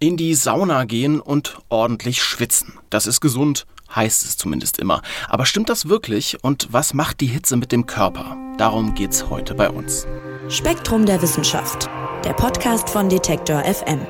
In die Sauna gehen und ordentlich schwitzen. Das ist gesund, heißt es zumindest immer. Aber stimmt das wirklich und was macht die Hitze mit dem Körper? Darum geht's heute bei uns. Spektrum der Wissenschaft, der Podcast von Detektor FM.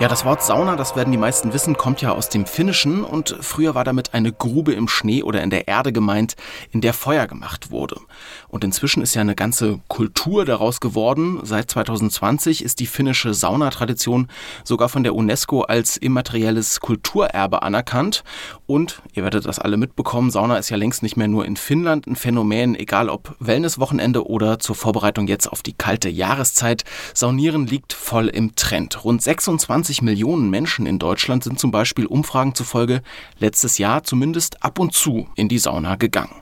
Ja, das Wort Sauna, das werden die meisten wissen, kommt ja aus dem Finnischen und früher war damit eine Grube im Schnee oder in der Erde gemeint, in der Feuer gemacht wurde. Und inzwischen ist ja eine ganze Kultur daraus geworden. Seit 2020 ist die finnische Saunatradition sogar von der UNESCO als immaterielles Kulturerbe anerkannt. Und ihr werdet das alle mitbekommen, Sauna ist ja längst nicht mehr nur in Finnland ein Phänomen, egal ob Wellnesswochenende oder zur Vorbereitung jetzt auf die kalte Jahreszeit. Saunieren liegt voll im Trend. Rund 26 20 Millionen Menschen in Deutschland sind zum Beispiel Umfragen zufolge letztes Jahr zumindest ab und zu in die Sauna gegangen.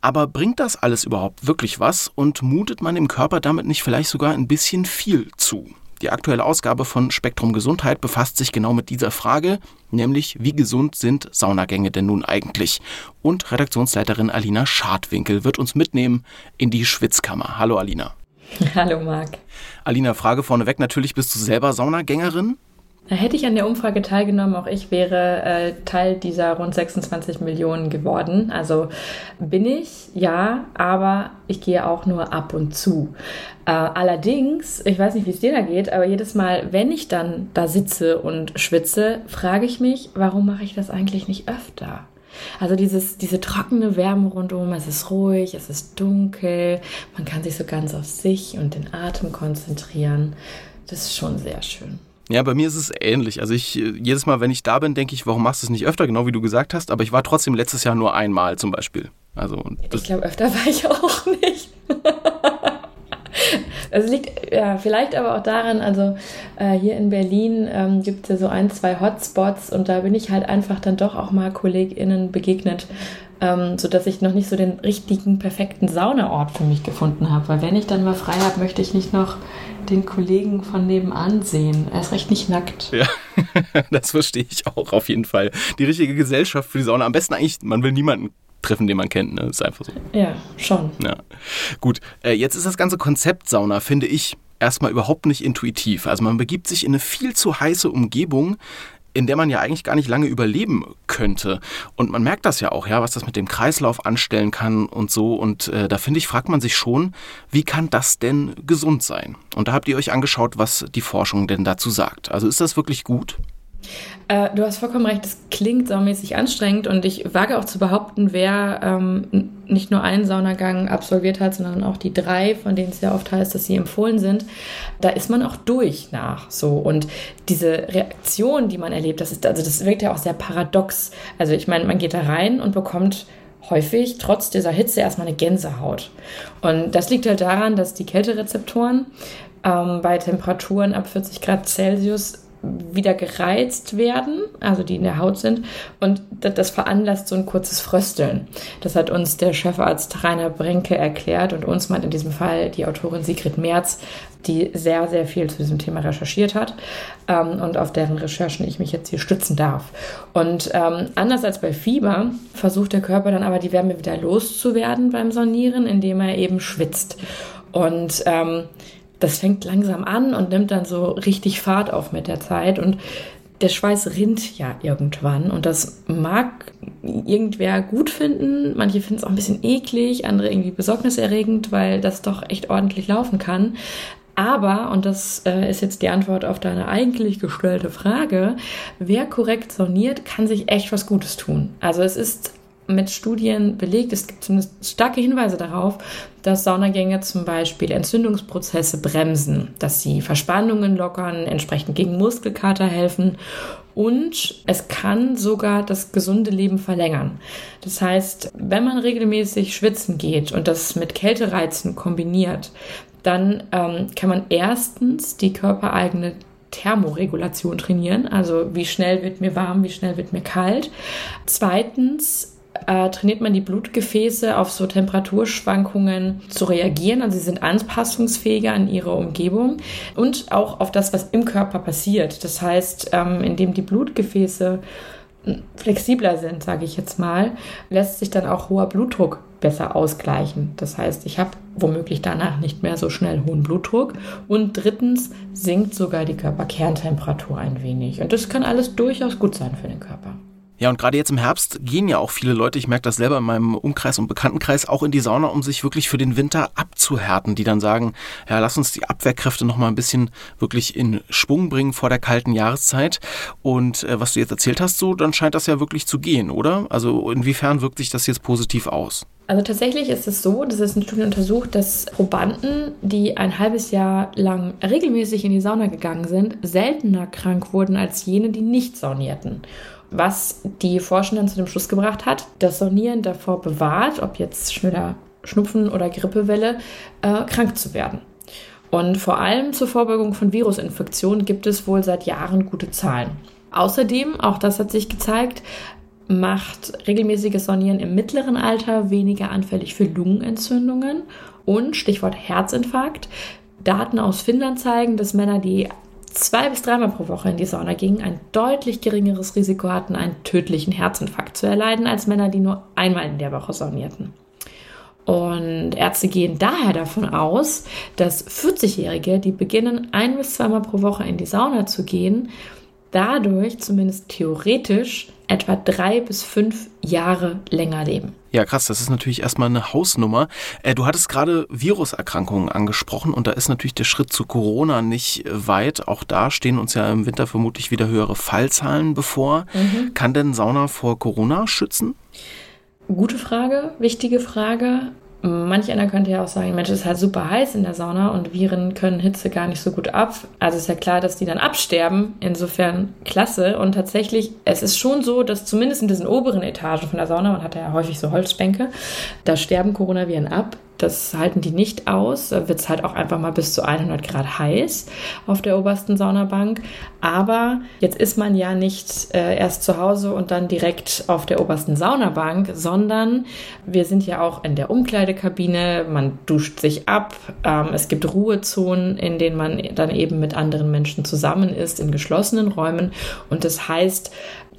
Aber bringt das alles überhaupt wirklich was und mutet man dem Körper damit nicht vielleicht sogar ein bisschen viel zu? Die aktuelle Ausgabe von Spektrum Gesundheit befasst sich genau mit dieser Frage, nämlich wie gesund sind Saunagänge denn nun eigentlich? Und Redaktionsleiterin Alina Schadwinkel wird uns mitnehmen in die Schwitzkammer. Hallo Alina. Hallo Marc. Alina, Frage vorneweg, natürlich bist du selber Saunagängerin? Hätte ich an der Umfrage teilgenommen, auch ich wäre äh, Teil dieser rund 26 Millionen geworden. Also bin ich, ja, aber ich gehe auch nur ab und zu. Äh, allerdings, ich weiß nicht, wie es dir da geht, aber jedes Mal, wenn ich dann da sitze und schwitze, frage ich mich, warum mache ich das eigentlich nicht öfter? Also dieses, diese trockene Wärme rundum, es ist ruhig, es ist dunkel, man kann sich so ganz auf sich und den Atem konzentrieren. Das ist schon sehr schön. Ja, bei mir ist es ähnlich. Also ich jedes Mal, wenn ich da bin, denke ich, warum machst du es nicht öfter, genau wie du gesagt hast. Aber ich war trotzdem letztes Jahr nur einmal zum Beispiel. Also ich glaube, öfter war ich auch nicht. Es liegt ja, vielleicht aber auch daran, also äh, hier in Berlin ähm, gibt es ja so ein, zwei Hotspots und da bin ich halt einfach dann doch auch mal KollegInnen begegnet, ähm, sodass ich noch nicht so den richtigen, perfekten Saunaort für mich gefunden habe. Weil wenn ich dann mal frei habe, möchte ich nicht noch den Kollegen von nebenan sehen. Er ist recht nicht nackt. Ja, das verstehe ich auch auf jeden Fall. Die richtige Gesellschaft für die Sauna. Am besten eigentlich, man will niemanden treffen, den man kennt. Ne? Ist einfach so. Ja, schon. Ja. Gut, äh, jetzt ist das ganze Konzept Sauna, finde ich, erstmal überhaupt nicht intuitiv. Also man begibt sich in eine viel zu heiße Umgebung, in der man ja eigentlich gar nicht lange überleben könnte. Und man merkt das ja auch, ja, was das mit dem Kreislauf anstellen kann und so. Und äh, da finde ich, fragt man sich schon, wie kann das denn gesund sein? Und da habt ihr euch angeschaut, was die Forschung denn dazu sagt. Also ist das wirklich gut? Äh, du hast vollkommen recht, das klingt saumäßig anstrengend und ich wage auch zu behaupten, wer ähm, nicht nur einen Saunagang absolviert hat, sondern auch die drei, von denen es ja oft heißt, dass sie empfohlen sind, da ist man auch durch nach so. Und diese Reaktion, die man erlebt, das ist, also das wirkt ja auch sehr paradox. Also ich meine, man geht da rein und bekommt häufig trotz dieser Hitze erstmal eine Gänsehaut. Und das liegt halt daran, dass die Kälterezeptoren ähm, bei Temperaturen ab 40 Grad Celsius wieder gereizt werden, also die in der Haut sind. Und das veranlasst so ein kurzes Frösteln. Das hat uns der Chefarzt Rainer Brenke erklärt und uns meint in diesem Fall die Autorin Sigrid Merz, die sehr, sehr viel zu diesem Thema recherchiert hat ähm, und auf deren Recherchen ich mich jetzt hier stützen darf. Und ähm, anders als bei Fieber versucht der Körper dann aber die Wärme wieder loszuwerden beim Sonieren, indem er eben schwitzt. Und ähm, das fängt langsam an und nimmt dann so richtig Fahrt auf mit der Zeit und der Schweiß rinnt ja irgendwann und das mag irgendwer gut finden. Manche finden es auch ein bisschen eklig, andere irgendwie besorgniserregend, weil das doch echt ordentlich laufen kann. Aber, und das äh, ist jetzt die Antwort auf deine eigentlich gestellte Frage, wer korrekt soniert, kann sich echt was Gutes tun. Also es ist mit Studien belegt. Es gibt zumindest starke Hinweise darauf, dass Saunagänge zum Beispiel Entzündungsprozesse bremsen, dass sie Verspannungen lockern, entsprechend gegen Muskelkater helfen und es kann sogar das gesunde Leben verlängern. Das heißt, wenn man regelmäßig schwitzen geht und das mit Kältereizen kombiniert, dann ähm, kann man erstens die körpereigene Thermoregulation trainieren, also wie schnell wird mir warm, wie schnell wird mir kalt. Zweitens äh, trainiert man die Blutgefäße auf so Temperaturschwankungen zu reagieren. Also sie sind anpassungsfähiger an ihre Umgebung und auch auf das, was im Körper passiert. Das heißt, ähm, indem die Blutgefäße flexibler sind, sage ich jetzt mal, lässt sich dann auch hoher Blutdruck besser ausgleichen. Das heißt, ich habe womöglich danach nicht mehr so schnell hohen Blutdruck. Und drittens sinkt sogar die Körperkerntemperatur ein wenig. Und das kann alles durchaus gut sein für den Körper. Ja, und gerade jetzt im Herbst gehen ja auch viele Leute, ich merke das selber in meinem Umkreis und Bekanntenkreis, auch in die Sauna, um sich wirklich für den Winter abzuhärten, die dann sagen, ja, lass uns die Abwehrkräfte noch mal ein bisschen wirklich in Schwung bringen vor der kalten Jahreszeit. Und äh, was du jetzt erzählt hast, so, dann scheint das ja wirklich zu gehen, oder? Also inwiefern wirkt sich das jetzt positiv aus? Also tatsächlich ist es so, dass es in Studien untersucht, dass Probanden, die ein halbes Jahr lang regelmäßig in die Sauna gegangen sind, seltener krank wurden als jene, die nicht saunierten was die Forschenden zu dem Schluss gebracht hat, dass Sonieren davor bewahrt, ob jetzt schneller Schnupfen oder Grippewelle, äh, krank zu werden. Und vor allem zur Vorbeugung von Virusinfektionen gibt es wohl seit Jahren gute Zahlen. Außerdem, auch das hat sich gezeigt, macht regelmäßiges Sonieren im mittleren Alter weniger anfällig für Lungenentzündungen und Stichwort Herzinfarkt. Daten aus Finnland zeigen, dass Männer, die zwei bis dreimal pro Woche in die Sauna gingen, ein deutlich geringeres Risiko hatten, einen tödlichen Herzinfarkt zu erleiden, als Männer, die nur einmal in der Woche saunierten. Und Ärzte gehen daher davon aus, dass 40-Jährige, die beginnen, ein bis zweimal pro Woche in die Sauna zu gehen, dadurch zumindest theoretisch etwa drei bis fünf Jahre länger leben. Ja, krass, das ist natürlich erstmal eine Hausnummer. Äh, du hattest gerade Viruserkrankungen angesprochen und da ist natürlich der Schritt zu Corona nicht weit. Auch da stehen uns ja im Winter vermutlich wieder höhere Fallzahlen bevor. Mhm. Kann denn Sauna vor Corona schützen? Gute Frage, wichtige Frage. Manch einer könnte ja auch sagen, Mensch, es ist halt super heiß in der Sauna und Viren können Hitze gar nicht so gut ab. Also ist ja klar, dass die dann absterben. Insofern klasse. Und tatsächlich, es ist schon so, dass zumindest in diesen oberen Etagen von der Sauna, man hat ja häufig so Holzbänke, da sterben Coronaviren ab. Das halten die nicht aus. Da wird es halt auch einfach mal bis zu 100 Grad heiß auf der obersten Saunabank. Aber jetzt ist man ja nicht äh, erst zu Hause und dann direkt auf der obersten Saunabank, sondern wir sind ja auch in der Umkleidekabine. Man duscht sich ab. Ähm, es gibt Ruhezonen, in denen man dann eben mit anderen Menschen zusammen ist, in geschlossenen Räumen. Und das heißt,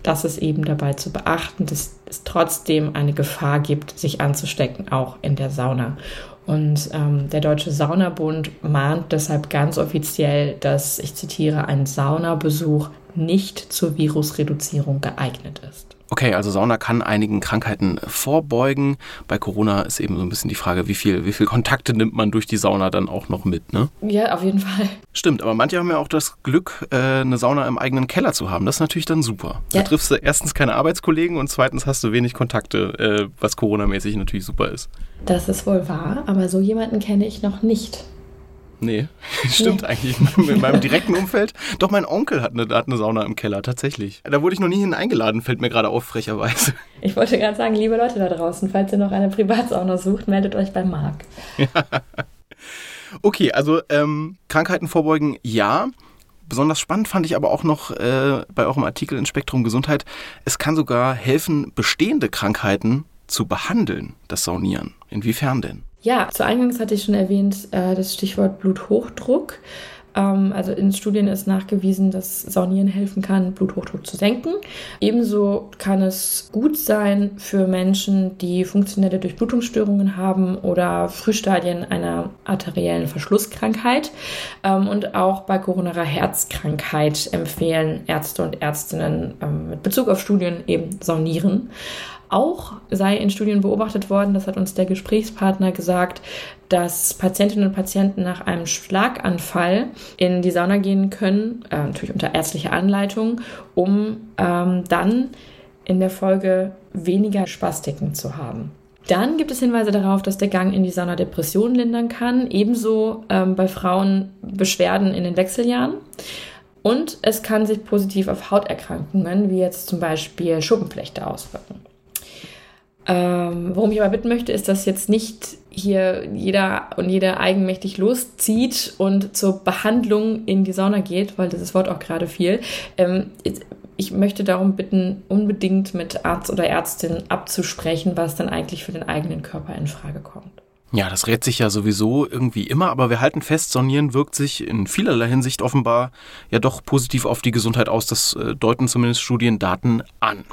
dass es eben dabei zu beachten, dass es trotzdem eine Gefahr gibt, sich anzustecken, auch in der Sauna. Und ähm, der Deutsche Saunabund mahnt deshalb ganz offiziell, dass, ich zitiere, ein Saunabesuch nicht zur Virusreduzierung geeignet ist. Okay, also Sauna kann einigen Krankheiten vorbeugen. Bei Corona ist eben so ein bisschen die Frage, wie viel, wie viel Kontakte nimmt man durch die Sauna dann auch noch mit, ne? Ja, auf jeden Fall. Stimmt, aber manche haben ja auch das Glück, äh, eine Sauna im eigenen Keller zu haben. Das ist natürlich dann super. Ja. Da triffst du erstens keine Arbeitskollegen und zweitens hast du wenig Kontakte, äh, was Corona-mäßig natürlich super ist. Das ist wohl wahr, aber so jemanden kenne ich noch nicht. Nee, stimmt nee. eigentlich. In meinem direkten Umfeld. Doch, mein Onkel hat eine, hat eine Sauna im Keller, tatsächlich. Da wurde ich noch nie hin eingeladen, fällt mir gerade auf, frecherweise. Ich wollte gerade sagen, liebe Leute da draußen, falls ihr noch eine Privatsauna sucht, meldet euch bei Marc. Okay, also ähm, Krankheiten vorbeugen, ja. Besonders spannend fand ich aber auch noch äh, bei eurem Artikel in Spektrum Gesundheit, es kann sogar helfen, bestehende Krankheiten zu behandeln, das Saunieren. Inwiefern denn? Ja, zu Eingangs hatte ich schon erwähnt, äh, das Stichwort Bluthochdruck. Ähm, also in Studien ist nachgewiesen, dass Saunieren helfen kann, Bluthochdruck zu senken. Ebenso kann es gut sein für Menschen, die funktionelle Durchblutungsstörungen haben oder Frühstadien einer arteriellen Verschlusskrankheit. Ähm, und auch bei koronarer Herzkrankheit empfehlen Ärzte und Ärztinnen ähm, mit Bezug auf Studien eben Saunieren. Auch sei in Studien beobachtet worden, das hat uns der Gesprächspartner gesagt, dass Patientinnen und Patienten nach einem Schlaganfall in die Sauna gehen können, äh, natürlich unter ärztlicher Anleitung, um ähm, dann in der Folge weniger Spastiken zu haben. Dann gibt es Hinweise darauf, dass der Gang in die Sauna Depressionen lindern kann, ebenso ähm, bei Frauen Beschwerden in den Wechseljahren. Und es kann sich positiv auf Hauterkrankungen, wie jetzt zum Beispiel Schuppenflechte, auswirken. Ähm, worum ich aber bitten möchte, ist, dass jetzt nicht hier jeder und jeder eigenmächtig loszieht und zur Behandlung in die Sauna geht, weil dieses Wort auch gerade fiel. Ähm, ich möchte darum bitten, unbedingt mit Arzt oder Ärztin abzusprechen, was dann eigentlich für den eigenen Körper in Frage kommt. Ja, das rät sich ja sowieso irgendwie immer, aber wir halten fest, Sonieren wirkt sich in vielerlei Hinsicht offenbar ja doch positiv auf die Gesundheit aus. Das äh, deuten zumindest Studiendaten an.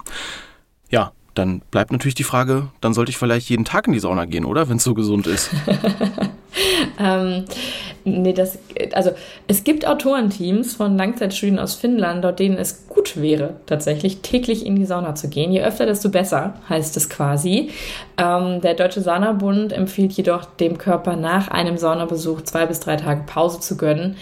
Ja, dann bleibt natürlich die Frage, dann sollte ich vielleicht jeden Tag in die Sauna gehen, oder? Wenn es so gesund ist. ähm, nee, das, also es gibt Autorenteams von Langzeitstudien aus Finnland, dort denen es gut wäre, tatsächlich täglich in die Sauna zu gehen. Je öfter, desto besser, heißt es quasi. Ähm, der Deutsche Saunabund empfiehlt jedoch dem Körper nach einem Saunabesuch zwei bis drei Tage Pause zu gönnen.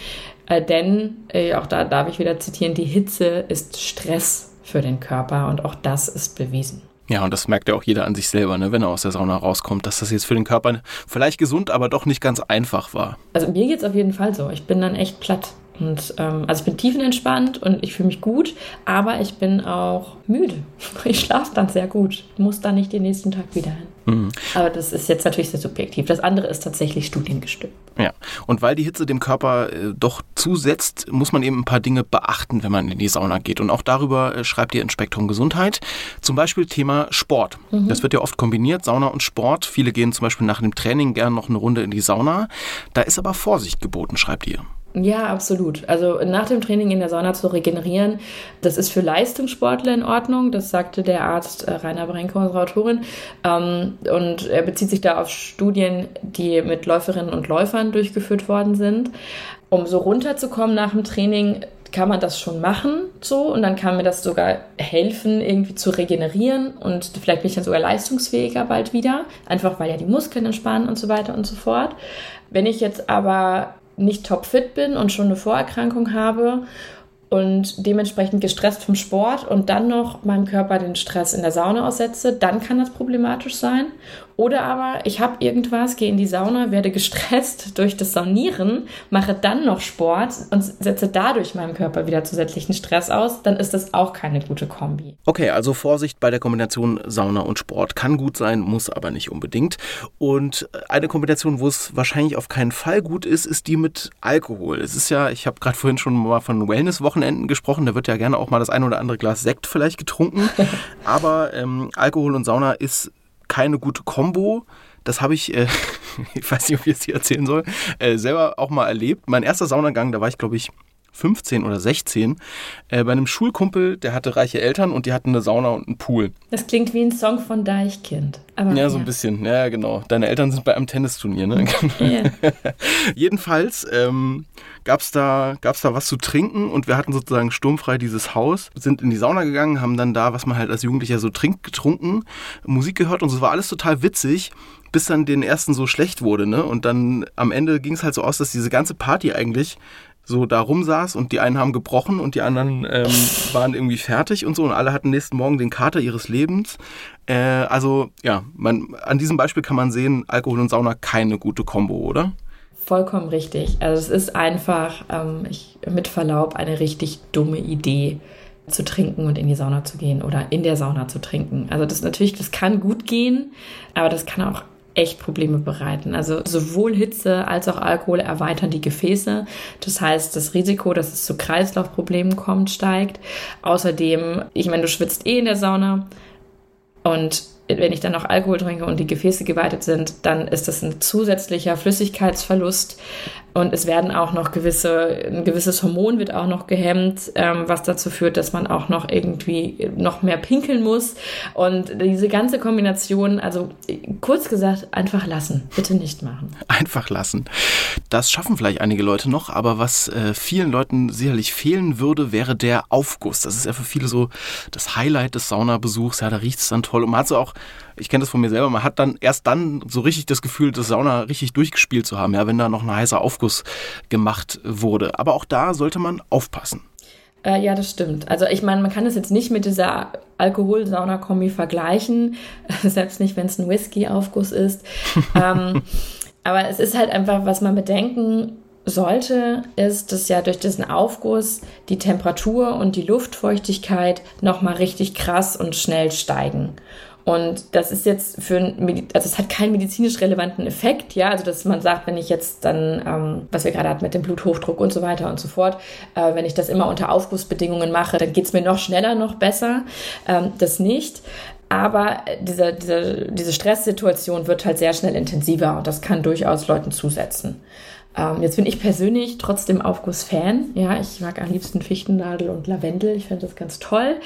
Äh, denn, äh, auch da darf ich wieder zitieren, die Hitze ist Stress für den Körper und auch das ist bewiesen. Ja, und das merkt ja auch jeder an sich selber, ne, wenn er aus der Sauna rauskommt, dass das jetzt für den Körper vielleicht gesund, aber doch nicht ganz einfach war. Also mir geht es auf jeden Fall so. Ich bin dann echt platt. Und ähm, also ich bin tiefenentspannt und ich fühle mich gut, aber ich bin auch müde. Ich schlafe dann sehr gut. Muss dann nicht den nächsten Tag wieder hin. Mhm. Aber das ist jetzt natürlich sehr subjektiv. Das andere ist tatsächlich studiengestimmt. Ja, und weil die Hitze dem Körper äh, doch zusetzt, muss man eben ein paar Dinge beachten, wenn man in die Sauna geht. Und auch darüber äh, schreibt ihr in Spektrum Gesundheit. Zum Beispiel Thema Sport. Mhm. Das wird ja oft kombiniert, Sauna und Sport. Viele gehen zum Beispiel nach dem Training gerne noch eine Runde in die Sauna. Da ist aber Vorsicht geboten, schreibt ihr. Ja, absolut. Also nach dem Training in der Sauna zu regenerieren, das ist für Leistungssportler in Ordnung. Das sagte der Arzt äh, Rainer Brenke, unsere Autorin. Ähm, und er bezieht sich da auf Studien, die mit Läuferinnen und Läufern durchgeführt worden sind. Um so runterzukommen nach dem Training, kann man das schon machen so und dann kann mir das sogar helfen, irgendwie zu regenerieren und vielleicht bin ich dann sogar leistungsfähiger bald wieder, einfach weil ja die Muskeln entspannen und so weiter und so fort. Wenn ich jetzt aber nicht topfit bin und schon eine Vorerkrankung habe und dementsprechend gestresst vom Sport und dann noch meinem Körper den Stress in der Sauna aussetze, dann kann das problematisch sein. Oder aber ich habe irgendwas, gehe in die Sauna, werde gestresst durch das Saunieren, mache dann noch Sport und setze dadurch meinem Körper wieder zusätzlichen Stress aus, dann ist das auch keine gute Kombi. Okay, also Vorsicht bei der Kombination Sauna und Sport kann gut sein, muss aber nicht unbedingt. Und eine Kombination, wo es wahrscheinlich auf keinen Fall gut ist, ist die mit Alkohol. Es ist ja, ich habe gerade vorhin schon mal von Wellness-Wochenenden gesprochen, da wird ja gerne auch mal das ein oder andere Glas Sekt vielleicht getrunken. aber ähm, Alkohol und Sauna ist keine gute Kombo. Das habe ich, äh, ich weiß nicht, ob ich es hier erzählen soll, äh, selber auch mal erlebt. Mein erster Saunagang, da war ich, glaube ich, 15 oder 16 äh, bei einem Schulkumpel, der hatte reiche Eltern und die hatten eine Sauna und einen Pool. Das klingt wie ein Song von Deichkind. Aber, ja, so ein bisschen. Ja, genau. Deine Eltern sind bei einem Tennisturnier, ne? Yeah. Jedenfalls ähm, gab es da, gab's da was zu trinken und wir hatten sozusagen sturmfrei dieses Haus, sind in die Sauna gegangen, haben dann da, was man halt als Jugendlicher so trinkt, getrunken, Musik gehört und es war alles total witzig bis dann den ersten so schlecht wurde, ne? Und dann am Ende ging es halt so aus, dass diese ganze Party eigentlich so da rumsaß und die einen haben gebrochen und die anderen ähm, waren irgendwie fertig und so und alle hatten nächsten Morgen den Kater ihres Lebens. Äh, also ja, man, an diesem Beispiel kann man sehen, Alkohol und Sauna keine gute Kombo, oder? Vollkommen richtig. Also es ist einfach, ähm, ich, mit Verlaub, eine richtig dumme Idee zu trinken und in die Sauna zu gehen oder in der Sauna zu trinken. Also das natürlich, das kann gut gehen, aber das kann auch echt Probleme bereiten. Also sowohl Hitze als auch Alkohol erweitern die Gefäße. Das heißt, das Risiko, dass es zu Kreislaufproblemen kommt, steigt. Außerdem, ich meine, du schwitzt eh in der Sauna und wenn ich dann noch Alkohol trinke und die Gefäße geweitet sind, dann ist das ein zusätzlicher Flüssigkeitsverlust und es werden auch noch gewisse, ein gewisses Hormon wird auch noch gehemmt, ähm, was dazu führt, dass man auch noch irgendwie noch mehr pinkeln muss. Und diese ganze Kombination, also kurz gesagt, einfach lassen. Bitte nicht machen. Einfach lassen. Das schaffen vielleicht einige Leute noch, aber was äh, vielen Leuten sicherlich fehlen würde, wäre der Aufguss. Das ist ja für viele so das Highlight des Saunabesuchs. Ja, da riecht es dann toll. Und man hat so auch ich kenne das von mir selber, man hat dann erst dann so richtig das Gefühl, das Sauna richtig durchgespielt zu haben, ja, wenn da noch ein heißer Aufguss gemacht wurde. Aber auch da sollte man aufpassen. Äh, ja, das stimmt. Also ich meine, man kann es jetzt nicht mit dieser Alkohol-Sauna-Kombi vergleichen, selbst nicht, wenn es ein Whisky-Aufguss ist. ähm, aber es ist halt einfach, was man bedenken sollte, ist, dass ja durch diesen Aufguss die Temperatur und die Luftfeuchtigkeit nochmal richtig krass und schnell steigen. Und das ist jetzt für ein, also es hat keinen medizinisch relevanten Effekt, ja, also dass man sagt, wenn ich jetzt dann, ähm, was wir gerade hatten mit dem Bluthochdruck und so weiter und so fort, äh, wenn ich das immer unter Aufgussbedingungen mache, dann geht es mir noch schneller, noch besser. Ähm, das nicht. Aber diese, diese, diese Stresssituation wird halt sehr schnell intensiver und das kann durchaus Leuten zusetzen. Ähm, jetzt bin ich persönlich trotzdem Aufguss-Fan. Ja, ich mag am liebsten Fichtennadel und Lavendel. Ich finde das ganz toll,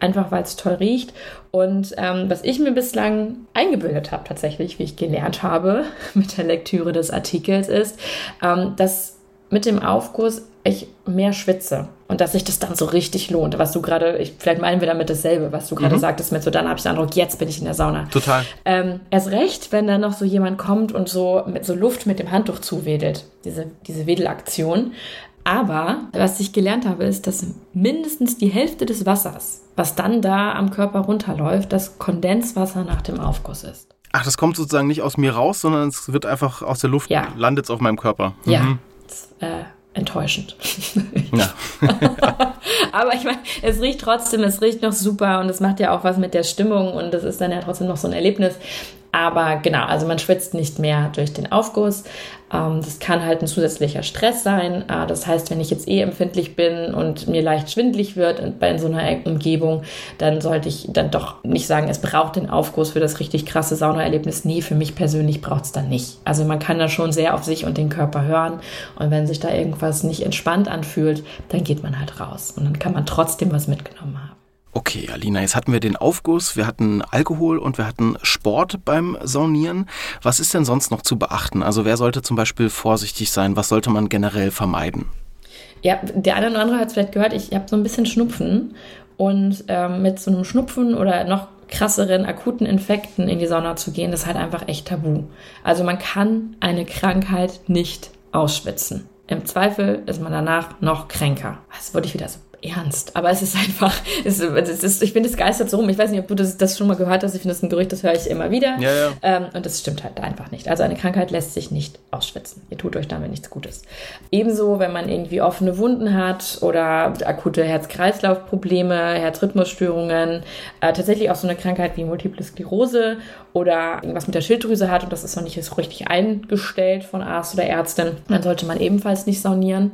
einfach weil es toll riecht. Und ähm, was ich mir bislang eingebildet habe, tatsächlich, wie ich gelernt habe mit der Lektüre des Artikels, ist, ähm, dass mit dem Aufguss ich mehr schwitze und dass sich das dann so richtig lohnt. Was du gerade, vielleicht meinen wir damit dasselbe, was du gerade mhm. sagtest mit so, dann habe ich den Eindruck, jetzt bin ich in der Sauna. Total. Ähm, erst recht, wenn dann noch so jemand kommt und so mit so Luft mit dem Handtuch zuwedelt, diese, diese Wedelaktion. Aber was ich gelernt habe, ist, dass mindestens die Hälfte des Wassers, was dann da am Körper runterläuft, das Kondenswasser nach dem Aufguss ist. Ach, das kommt sozusagen nicht aus mir raus, sondern es wird einfach aus der Luft, ja. landet auf meinem Körper. Mhm. Ja. Das, äh, enttäuschend. Ja. Aber ich meine, es riecht trotzdem, es riecht noch super und es macht ja auch was mit der Stimmung und das ist dann ja trotzdem noch so ein Erlebnis. Aber genau, also man schwitzt nicht mehr durch den Aufguss. Ähm, das kann halt ein zusätzlicher Stress sein. Äh, das heißt, wenn ich jetzt eh empfindlich bin und mir leicht schwindlig wird bei so einer Umgebung, dann sollte ich dann doch nicht sagen, es braucht den Aufguss für das richtig krasse Saunaerlebnis. Nee, für mich persönlich braucht es dann nicht. Also man kann da schon sehr auf sich und den Körper hören. Und wenn sich da irgendwas nicht entspannt anfühlt, dann geht man halt raus. Und dann kann man trotzdem was mitgenommen haben. Okay, Alina, jetzt hatten wir den Aufguss, wir hatten Alkohol und wir hatten Sport beim Saunieren. Was ist denn sonst noch zu beachten? Also wer sollte zum Beispiel vorsichtig sein? Was sollte man generell vermeiden? Ja, der eine oder andere hat es vielleicht gehört, ich habe so ein bisschen Schnupfen und ähm, mit so einem Schnupfen oder noch krasseren akuten Infekten in die Sauna zu gehen, das ist halt einfach echt tabu. Also man kann eine Krankheit nicht ausschwitzen. Im Zweifel ist man danach noch kränker. Das wurde ich wieder so ernst. Aber es ist einfach, es, es ist, ich es geistert so rum. Ich weiß nicht, ob du das, das schon mal gehört hast. Ich finde, das ist ein Gerücht, das höre ich immer wieder. Ja, ja. Ähm, und das stimmt halt einfach nicht. Also eine Krankheit lässt sich nicht ausschwitzen. Ihr tut euch damit nichts Gutes. Ebenso, wenn man irgendwie offene Wunden hat oder akute Herz-Kreislauf-Probleme, Herzrhythmusstörungen, äh, tatsächlich auch so eine Krankheit wie Multiple Sklerose oder irgendwas mit der Schilddrüse hat und das ist noch nicht so richtig eingestellt von Arzt oder Ärztin, dann sollte man ebenfalls nicht saunieren.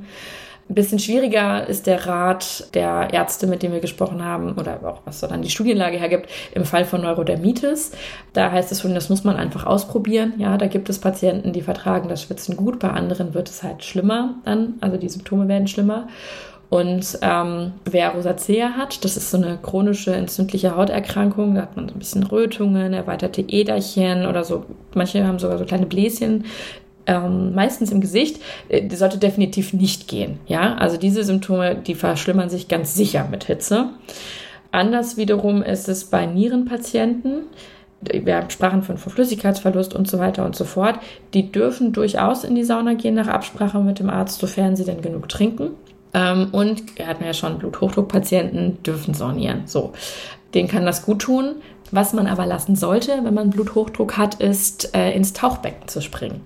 Ein bisschen schwieriger ist der Rat der Ärzte, mit denen wir gesprochen haben, oder auch was dann die Studienlage hergibt, im Fall von Neurodermitis. Da heißt es schon, das muss man einfach ausprobieren. Ja, da gibt es Patienten, die vertragen das Schwitzen gut, bei anderen wird es halt schlimmer dann, also die Symptome werden schlimmer. Und ähm, wer Rosacea hat, das ist so eine chronische entzündliche Hauterkrankung, da hat man so ein bisschen Rötungen, erweiterte Äderchen oder so. Manche haben sogar so kleine Bläschen ähm, meistens im Gesicht, äh, sollte definitiv nicht gehen. Ja, also diese Symptome, die verschlimmern sich ganz sicher mit Hitze. Anders wiederum ist es bei Nierenpatienten. Wir sprachen von Flüssigkeitsverlust und so weiter und so fort. Die dürfen durchaus in die Sauna gehen nach Absprache mit dem Arzt, sofern sie denn genug trinken. Ähm, und wir hatten ja schon Bluthochdruckpatienten, dürfen saunieren. So, denen kann das gut tun. Was man aber lassen sollte, wenn man Bluthochdruck hat, ist äh, ins Tauchbecken zu springen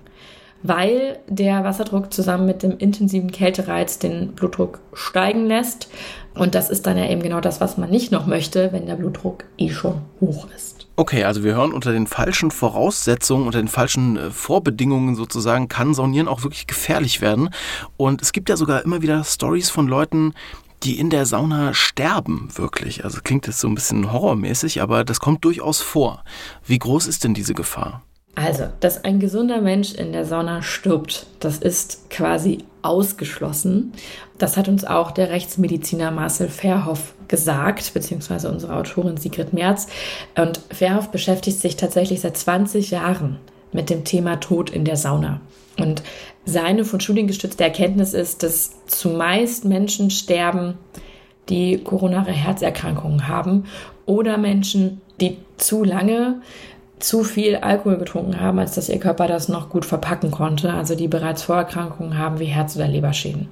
weil der Wasserdruck zusammen mit dem intensiven Kältereiz den Blutdruck steigen lässt. Und das ist dann ja eben genau das, was man nicht noch möchte, wenn der Blutdruck eh schon hoch ist. Okay, also wir hören unter den falschen Voraussetzungen, unter den falschen äh, Vorbedingungen sozusagen, kann Saunieren auch wirklich gefährlich werden. Und es gibt ja sogar immer wieder Stories von Leuten, die in der Sauna sterben, wirklich. Also klingt das so ein bisschen horrormäßig, aber das kommt durchaus vor. Wie groß ist denn diese Gefahr? Also, dass ein gesunder Mensch in der Sauna stirbt, das ist quasi ausgeschlossen. Das hat uns auch der Rechtsmediziner Marcel Verhoff gesagt, beziehungsweise unsere Autorin Sigrid Merz. Und Verhoff beschäftigt sich tatsächlich seit 20 Jahren mit dem Thema Tod in der Sauna. Und seine von Studien gestützte Erkenntnis ist, dass zumeist Menschen sterben, die koronare Herzerkrankungen haben oder Menschen, die zu lange zu viel Alkohol getrunken haben, als dass ihr Körper das noch gut verpacken konnte, also die bereits Vorerkrankungen haben wie Herz- oder Leberschäden.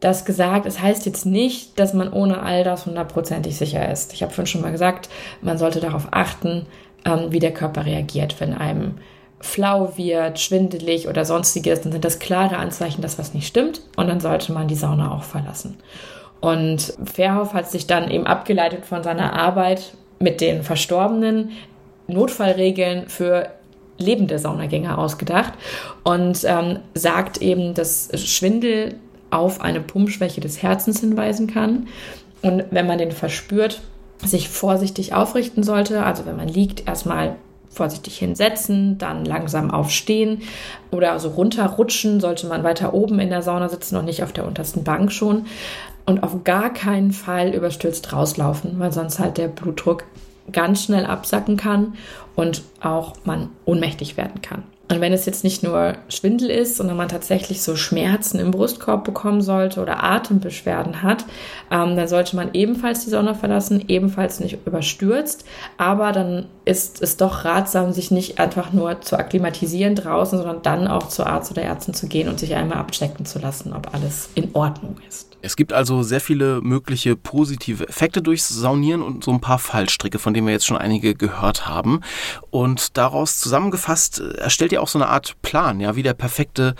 Das gesagt, es heißt jetzt nicht, dass man ohne all das hundertprozentig sicher ist. Ich habe vorhin schon mal gesagt, man sollte darauf achten, ähm, wie der Körper reagiert. Wenn einem flau wird, schwindelig oder sonstiges, dann sind das klare Anzeichen, dass was nicht stimmt und dann sollte man die Sauna auch verlassen. Und Verhoff hat sich dann eben abgeleitet von seiner Arbeit mit den Verstorbenen Notfallregeln für lebende Saunagänger ausgedacht und ähm, sagt eben, dass Schwindel auf eine Pumpschwäche des Herzens hinweisen kann. Und wenn man den verspürt, sich vorsichtig aufrichten sollte. Also wenn man liegt, erstmal vorsichtig hinsetzen, dann langsam aufstehen oder so runterrutschen, sollte man weiter oben in der Sauna sitzen und nicht auf der untersten Bank schon. Und auf gar keinen Fall überstürzt rauslaufen, weil sonst halt der Blutdruck ganz schnell absacken kann und auch man ohnmächtig werden kann. Und wenn es jetzt nicht nur Schwindel ist, sondern man tatsächlich so Schmerzen im Brustkorb bekommen sollte oder Atembeschwerden hat, ähm, dann sollte man ebenfalls die Sonne verlassen, ebenfalls nicht überstürzt. Aber dann ist es doch ratsam, sich nicht einfach nur zu akklimatisieren draußen, sondern dann auch zur Arzt oder Ärztin zu gehen und sich einmal abchecken zu lassen, ob alles in Ordnung ist. Es gibt also sehr viele mögliche positive Effekte durchs Saunieren und so ein paar Fallstricke, von denen wir jetzt schon einige gehört haben. Und daraus zusammengefasst äh, erstellt ihr auch so eine Art Plan, ja, wie der perfekte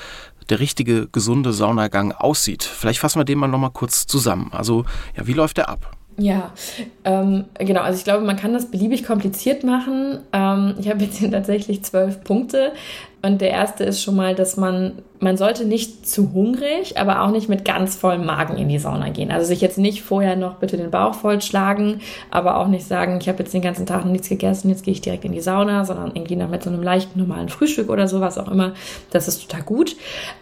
der richtige, gesunde Saunagang aussieht. Vielleicht fassen wir den mal nochmal kurz zusammen. Also, ja, wie läuft der ab? Ja, ähm, genau. Also ich glaube, man kann das beliebig kompliziert machen. Ähm, ich habe jetzt hier tatsächlich zwölf Punkte. Und der erste ist schon mal, dass man, man sollte nicht zu hungrig, aber auch nicht mit ganz vollem Magen in die Sauna gehen. Also sich jetzt nicht vorher noch bitte den Bauch vollschlagen, aber auch nicht sagen, ich habe jetzt den ganzen Tag noch nichts gegessen, jetzt gehe ich direkt in die Sauna, sondern irgendwie noch mit so einem leichten normalen Frühstück oder sowas auch immer. Das ist total gut.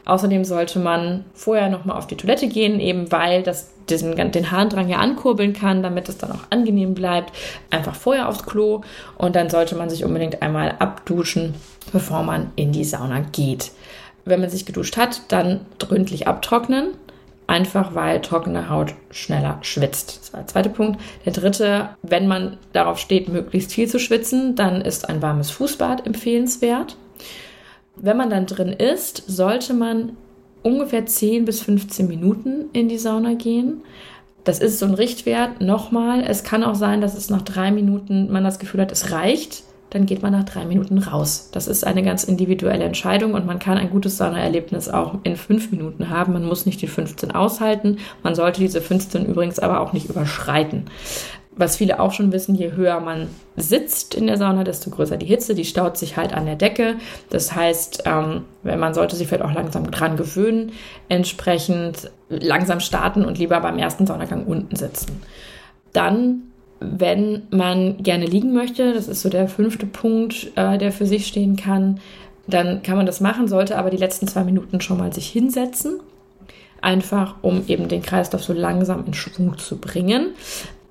Außerdem sollte man vorher noch mal auf die Toilette gehen, eben weil das diesen, den Harndrang ja ankurbeln kann, damit es dann auch angenehm bleibt. Einfach vorher aufs Klo und dann sollte man sich unbedingt einmal abduschen bevor man in die Sauna geht. Wenn man sich geduscht hat, dann gründlich abtrocknen. Einfach weil trockene Haut schneller schwitzt. Das war der zweite Punkt. Der dritte, wenn man darauf steht, möglichst viel zu schwitzen, dann ist ein warmes Fußbad empfehlenswert. Wenn man dann drin ist, sollte man ungefähr 10 bis 15 Minuten in die Sauna gehen. Das ist so ein Richtwert. Nochmal, es kann auch sein, dass es nach drei Minuten man das Gefühl hat, es reicht dann geht man nach drei Minuten raus. Das ist eine ganz individuelle Entscheidung und man kann ein gutes Saunaerlebnis auch in fünf Minuten haben. Man muss nicht die 15 aushalten. Man sollte diese 15 übrigens aber auch nicht überschreiten. Was viele auch schon wissen, je höher man sitzt in der Sauna, desto größer die Hitze. Die staut sich halt an der Decke. Das heißt, ähm, man sollte sich vielleicht auch langsam dran gewöhnen, entsprechend langsam starten und lieber beim ersten Saunagang unten sitzen. Dann wenn man gerne liegen möchte, das ist so der fünfte Punkt, äh, der für sich stehen kann, dann kann man das machen, sollte aber die letzten zwei Minuten schon mal sich hinsetzen. Einfach, um eben den Kreislauf so langsam in Schwung zu bringen,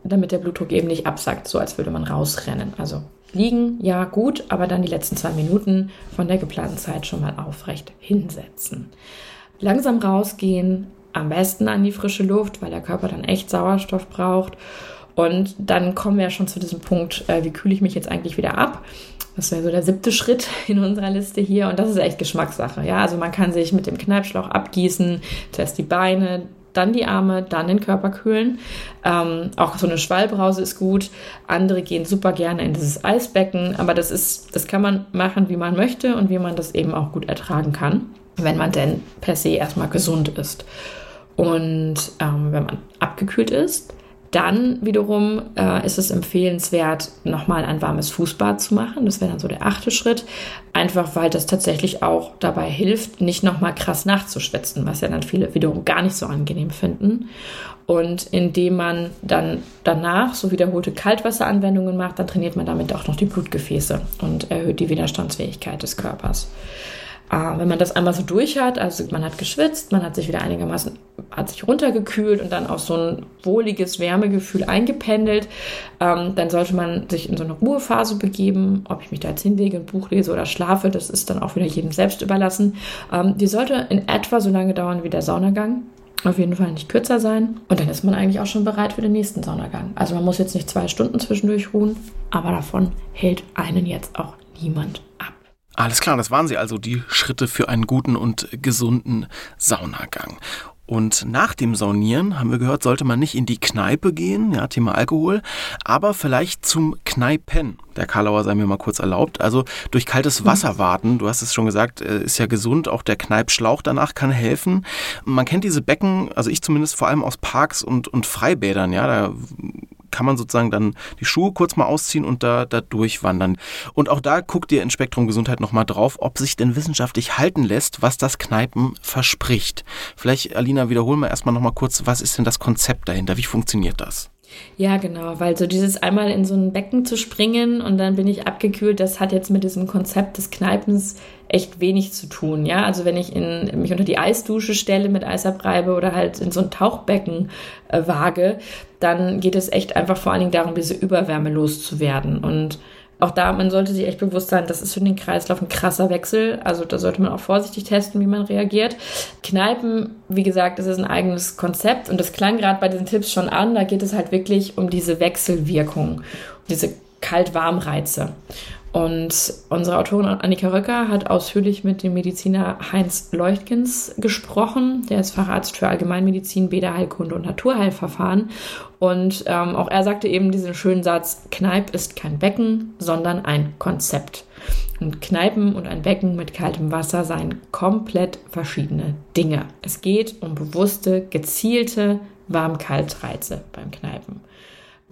damit der Blutdruck eben nicht absackt, so als würde man rausrennen. Also liegen, ja, gut, aber dann die letzten zwei Minuten von der geplanten Zeit schon mal aufrecht hinsetzen. Langsam rausgehen, am besten an die frische Luft, weil der Körper dann echt Sauerstoff braucht und dann kommen wir schon zu diesem Punkt, äh, wie kühle ich mich jetzt eigentlich wieder ab? Das wäre so der siebte Schritt in unserer Liste hier. Und das ist echt Geschmackssache. Ja, also man kann sich mit dem Kneipschlauch abgießen, zuerst die Beine, dann die Arme, dann den Körper kühlen. Ähm, auch so eine Schwallbrause ist gut. Andere gehen super gerne in dieses Eisbecken, aber das ist, das kann man machen, wie man möchte und wie man das eben auch gut ertragen kann, wenn man denn per se erstmal gesund ist. Und ähm, wenn man abgekühlt ist, dann wiederum äh, ist es empfehlenswert, nochmal ein warmes Fußbad zu machen. Das wäre dann so der achte Schritt. Einfach weil das tatsächlich auch dabei hilft, nicht nochmal krass nachzuschwitzen, was ja dann viele wiederum gar nicht so angenehm finden. Und indem man dann danach so wiederholte Kaltwasseranwendungen macht, dann trainiert man damit auch noch die Blutgefäße und erhöht die Widerstandsfähigkeit des Körpers. Äh, wenn man das einmal so durch hat, also man hat geschwitzt, man hat sich wieder einigermaßen, hat sich runtergekühlt und dann auch so ein wohliges Wärmegefühl eingependelt, ähm, dann sollte man sich in so eine Ruhephase begeben. Ob ich mich da jetzt hinlege, ein Buch lese oder schlafe, das ist dann auch wieder jedem selbst überlassen. Ähm, die sollte in etwa so lange dauern wie der Saunagang. Auf jeden Fall nicht kürzer sein. Und dann ist man eigentlich auch schon bereit für den nächsten Saunagang. Also man muss jetzt nicht zwei Stunden zwischendurch ruhen, aber davon hält einen jetzt auch niemand. Alles klar, das waren sie also die Schritte für einen guten und gesunden Saunagang. Und nach dem Saunieren, haben wir gehört, sollte man nicht in die Kneipe gehen, ja, Thema Alkohol, aber vielleicht zum Kneipen. Der Karlauer sei mir mal kurz erlaubt. Also durch kaltes mhm. Wasser warten, du hast es schon gesagt, äh, ist ja gesund, auch der Kneipschlauch danach kann helfen. Man kennt diese Becken, also ich zumindest vor allem aus Parks und, und Freibädern, ja, da kann man sozusagen dann die Schuhe kurz mal ausziehen und da, da durchwandern. Und auch da guckt ihr in Spektrum Gesundheit nochmal drauf, ob sich denn wissenschaftlich halten lässt, was das Kneipen verspricht. Vielleicht, Alina, wiederholen wir erstmal nochmal kurz, was ist denn das Konzept dahinter? Wie funktioniert das? Ja, genau, weil so dieses einmal in so ein Becken zu springen und dann bin ich abgekühlt, das hat jetzt mit diesem Konzept des Kneipens echt wenig zu tun. Ja, also wenn ich in, mich unter die Eisdusche stelle, mit Eis abreibe oder halt in so ein Tauchbecken äh, wage, dann geht es echt einfach vor allen Dingen darum, diese Überwärme loszuwerden und auch da, man sollte sich echt bewusst sein, das ist für den Kreislauf ein krasser Wechsel. Also da sollte man auch vorsichtig testen, wie man reagiert. Kneipen, wie gesagt, das ist ein eigenes Konzept und das klang gerade bei diesen Tipps schon an. Da geht es halt wirklich um diese Wechselwirkung, diese Kalt-Warm-Reize. Und unsere Autorin Annika Röcker hat ausführlich mit dem Mediziner Heinz Leuchtkens gesprochen. Der ist Facharzt für Allgemeinmedizin, Bäderheilkunde und Naturheilverfahren. Und ähm, auch er sagte eben diesen schönen Satz, Kneipp ist kein Becken, sondern ein Konzept. Und Kneipen und ein Becken mit kaltem Wasser seien komplett verschiedene Dinge. Es geht um bewusste, gezielte Warm-Kalt-Reize beim Kneipen.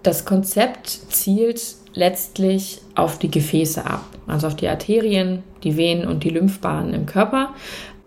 Das Konzept zielt letztlich auf die Gefäße ab, also auf die Arterien, die Venen und die Lymphbahnen im Körper.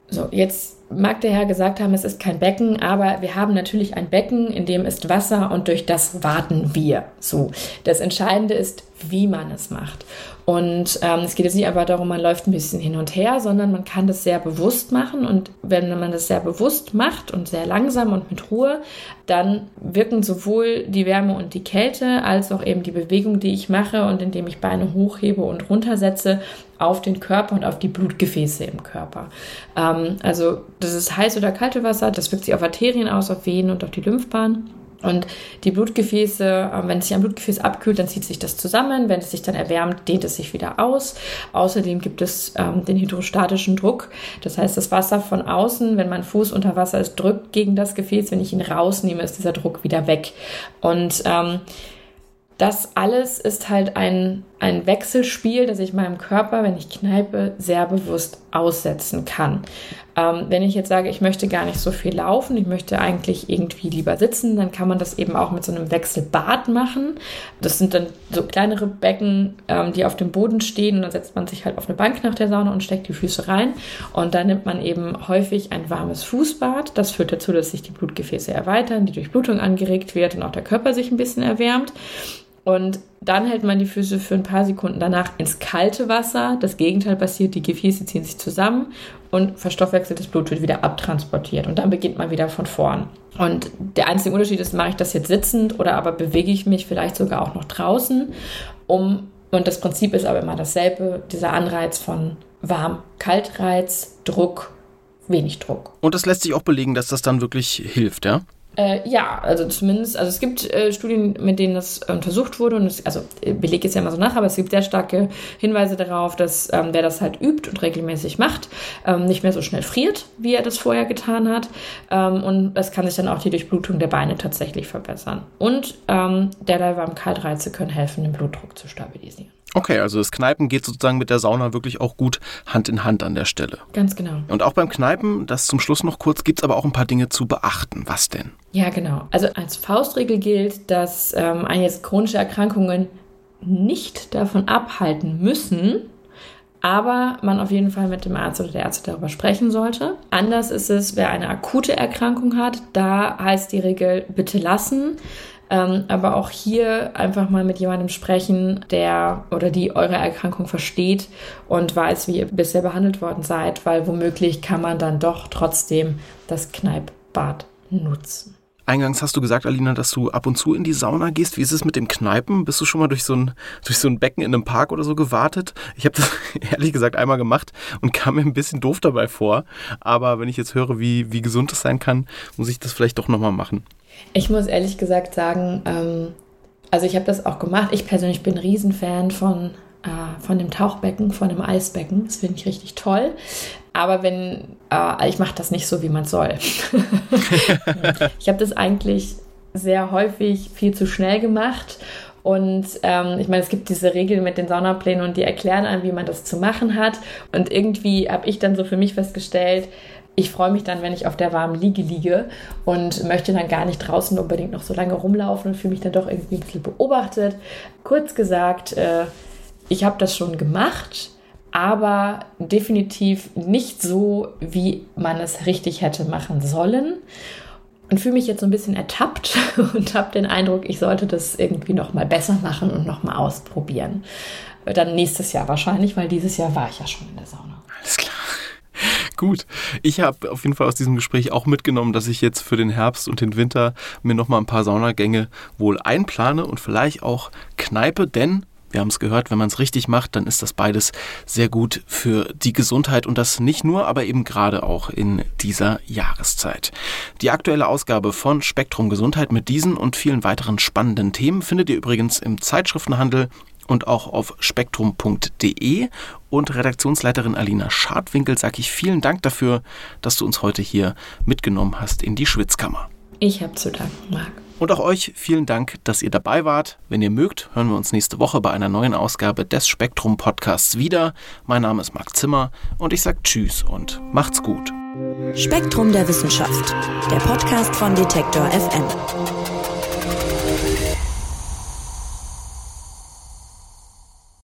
So, jetzt mag der Herr gesagt haben, es ist kein Becken, aber wir haben natürlich ein Becken, in dem ist Wasser und durch das warten wir. So, das Entscheidende ist, wie man es macht. Und ähm, es geht jetzt nicht einfach darum, man läuft ein bisschen hin und her, sondern man kann das sehr bewusst machen. Und wenn man das sehr bewusst macht und sehr langsam und mit Ruhe, dann wirken sowohl die Wärme und die Kälte als auch eben die Bewegung, die ich mache und indem ich Beine hochhebe und runtersetze, auf den Körper und auf die Blutgefäße im Körper. Ähm, also das ist heiß oder kalte Wasser, das wirkt sich auf Arterien aus, auf Venen und auf die Lymphbahn. Und die Blutgefäße, äh, wenn sich ein Blutgefäß abkühlt, dann zieht sich das zusammen. Wenn es sich dann erwärmt, dehnt es sich wieder aus. Außerdem gibt es ähm, den hydrostatischen Druck. Das heißt, das Wasser von außen, wenn mein Fuß unter Wasser ist, drückt gegen das Gefäß. Wenn ich ihn rausnehme, ist dieser Druck wieder weg. Und ähm, das alles ist halt ein, ein Wechselspiel, das ich meinem Körper, wenn ich kneipe, sehr bewusst aussetzen kann. Ähm, wenn ich jetzt sage, ich möchte gar nicht so viel laufen, ich möchte eigentlich irgendwie lieber sitzen, dann kann man das eben auch mit so einem Wechselbad machen. Das sind dann so kleinere Becken, ähm, die auf dem Boden stehen und dann setzt man sich halt auf eine Bank nach der Sauna und steckt die Füße rein und dann nimmt man eben häufig ein warmes Fußbad. Das führt dazu, dass sich die Blutgefäße erweitern, die Durchblutung angeregt wird und auch der Körper sich ein bisschen erwärmt. Und dann hält man die Füße für ein paar Sekunden danach ins kalte Wasser. Das Gegenteil passiert, die Gefäße ziehen sich zusammen und verstoffwechseltes Blut wird wieder abtransportiert. Und dann beginnt man wieder von vorn. Und der einzige Unterschied ist, mache ich das jetzt sitzend oder aber bewege ich mich vielleicht sogar auch noch draußen, um, und das Prinzip ist aber immer dasselbe, dieser Anreiz von Warm-Kaltreiz, Druck, wenig Druck. Und das lässt sich auch belegen, dass das dann wirklich hilft, ja? Äh, ja, also zumindest, also es gibt äh, Studien, mit denen das untersucht wurde und es, also äh, Beleg ist ja immer so nach, aber es gibt sehr starke Hinweise darauf, dass ähm, wer das halt übt und regelmäßig macht, ähm, nicht mehr so schnell friert, wie er das vorher getan hat ähm, und es kann sich dann auch die Durchblutung der Beine tatsächlich verbessern. Und ähm, derlei warm Kaltreize können helfen, den Blutdruck zu stabilisieren. Okay, also das Kneipen geht sozusagen mit der Sauna wirklich auch gut Hand in Hand an der Stelle. Ganz genau. Und auch beim Kneipen, das zum Schluss noch kurz, gibt es aber auch ein paar Dinge zu beachten. Was denn? Ja, genau. Also als Faustregel gilt, dass ähm, jetzt chronische Erkrankungen nicht davon abhalten müssen, aber man auf jeden Fall mit dem Arzt oder der Ärzte darüber sprechen sollte. Anders ist es, wer eine akute Erkrankung hat. Da heißt die Regel bitte lassen. Ähm, aber auch hier einfach mal mit jemandem sprechen, der oder die eure Erkrankung versteht und weiß, wie ihr bisher behandelt worden seid, weil womöglich kann man dann doch trotzdem das Kneippbad nutzen. Eingangs hast du gesagt, Alina, dass du ab und zu in die Sauna gehst. Wie ist es mit dem Kneipen? Bist du schon mal durch so ein, durch so ein Becken in einem Park oder so gewartet? Ich habe das ehrlich gesagt einmal gemacht und kam mir ein bisschen doof dabei vor. Aber wenn ich jetzt höre, wie, wie gesund es sein kann, muss ich das vielleicht doch nochmal machen. Ich muss ehrlich gesagt sagen, ähm, also ich habe das auch gemacht. Ich persönlich bin ein Riesenfan von, äh, von dem Tauchbecken, von dem Eisbecken. Das finde ich richtig toll. Aber wenn, äh, ich mache das nicht so, wie man soll. ich habe das eigentlich sehr häufig viel zu schnell gemacht. Und ähm, ich meine, es gibt diese Regeln mit den Saunaplänen und die erklären einem, wie man das zu machen hat. Und irgendwie habe ich dann so für mich festgestellt, ich freue mich dann, wenn ich auf der warmen Liege liege und möchte dann gar nicht draußen unbedingt noch so lange rumlaufen und fühle mich dann doch irgendwie ein bisschen beobachtet. Kurz gesagt, äh, ich habe das schon gemacht, aber definitiv nicht so, wie man es richtig hätte machen sollen. Und fühle mich jetzt so ein bisschen ertappt und habe den Eindruck, ich sollte das irgendwie noch mal besser machen und noch mal ausprobieren. Dann nächstes Jahr wahrscheinlich, weil dieses Jahr war ich ja schon in der Sauna. Alles klar. Gut, ich habe auf jeden Fall aus diesem Gespräch auch mitgenommen, dass ich jetzt für den Herbst und den Winter mir noch mal ein paar Saunagänge wohl einplane und vielleicht auch Kneipe, denn wir haben es gehört, wenn man es richtig macht, dann ist das beides sehr gut für die Gesundheit und das nicht nur, aber eben gerade auch in dieser Jahreszeit. Die aktuelle Ausgabe von Spektrum Gesundheit mit diesen und vielen weiteren spannenden Themen findet ihr übrigens im Zeitschriftenhandel und auch auf spektrum.de. Und Redaktionsleiterin Alina Schadwinkel sage ich vielen Dank dafür, dass du uns heute hier mitgenommen hast in die Schwitzkammer. Ich habe zu danken, Marc. Und auch euch vielen Dank, dass ihr dabei wart. Wenn ihr mögt, hören wir uns nächste Woche bei einer neuen Ausgabe des Spektrum Podcasts wieder. Mein Name ist Marc Zimmer und ich sage Tschüss und macht's gut. Spektrum der Wissenschaft, der Podcast von Detektor FM.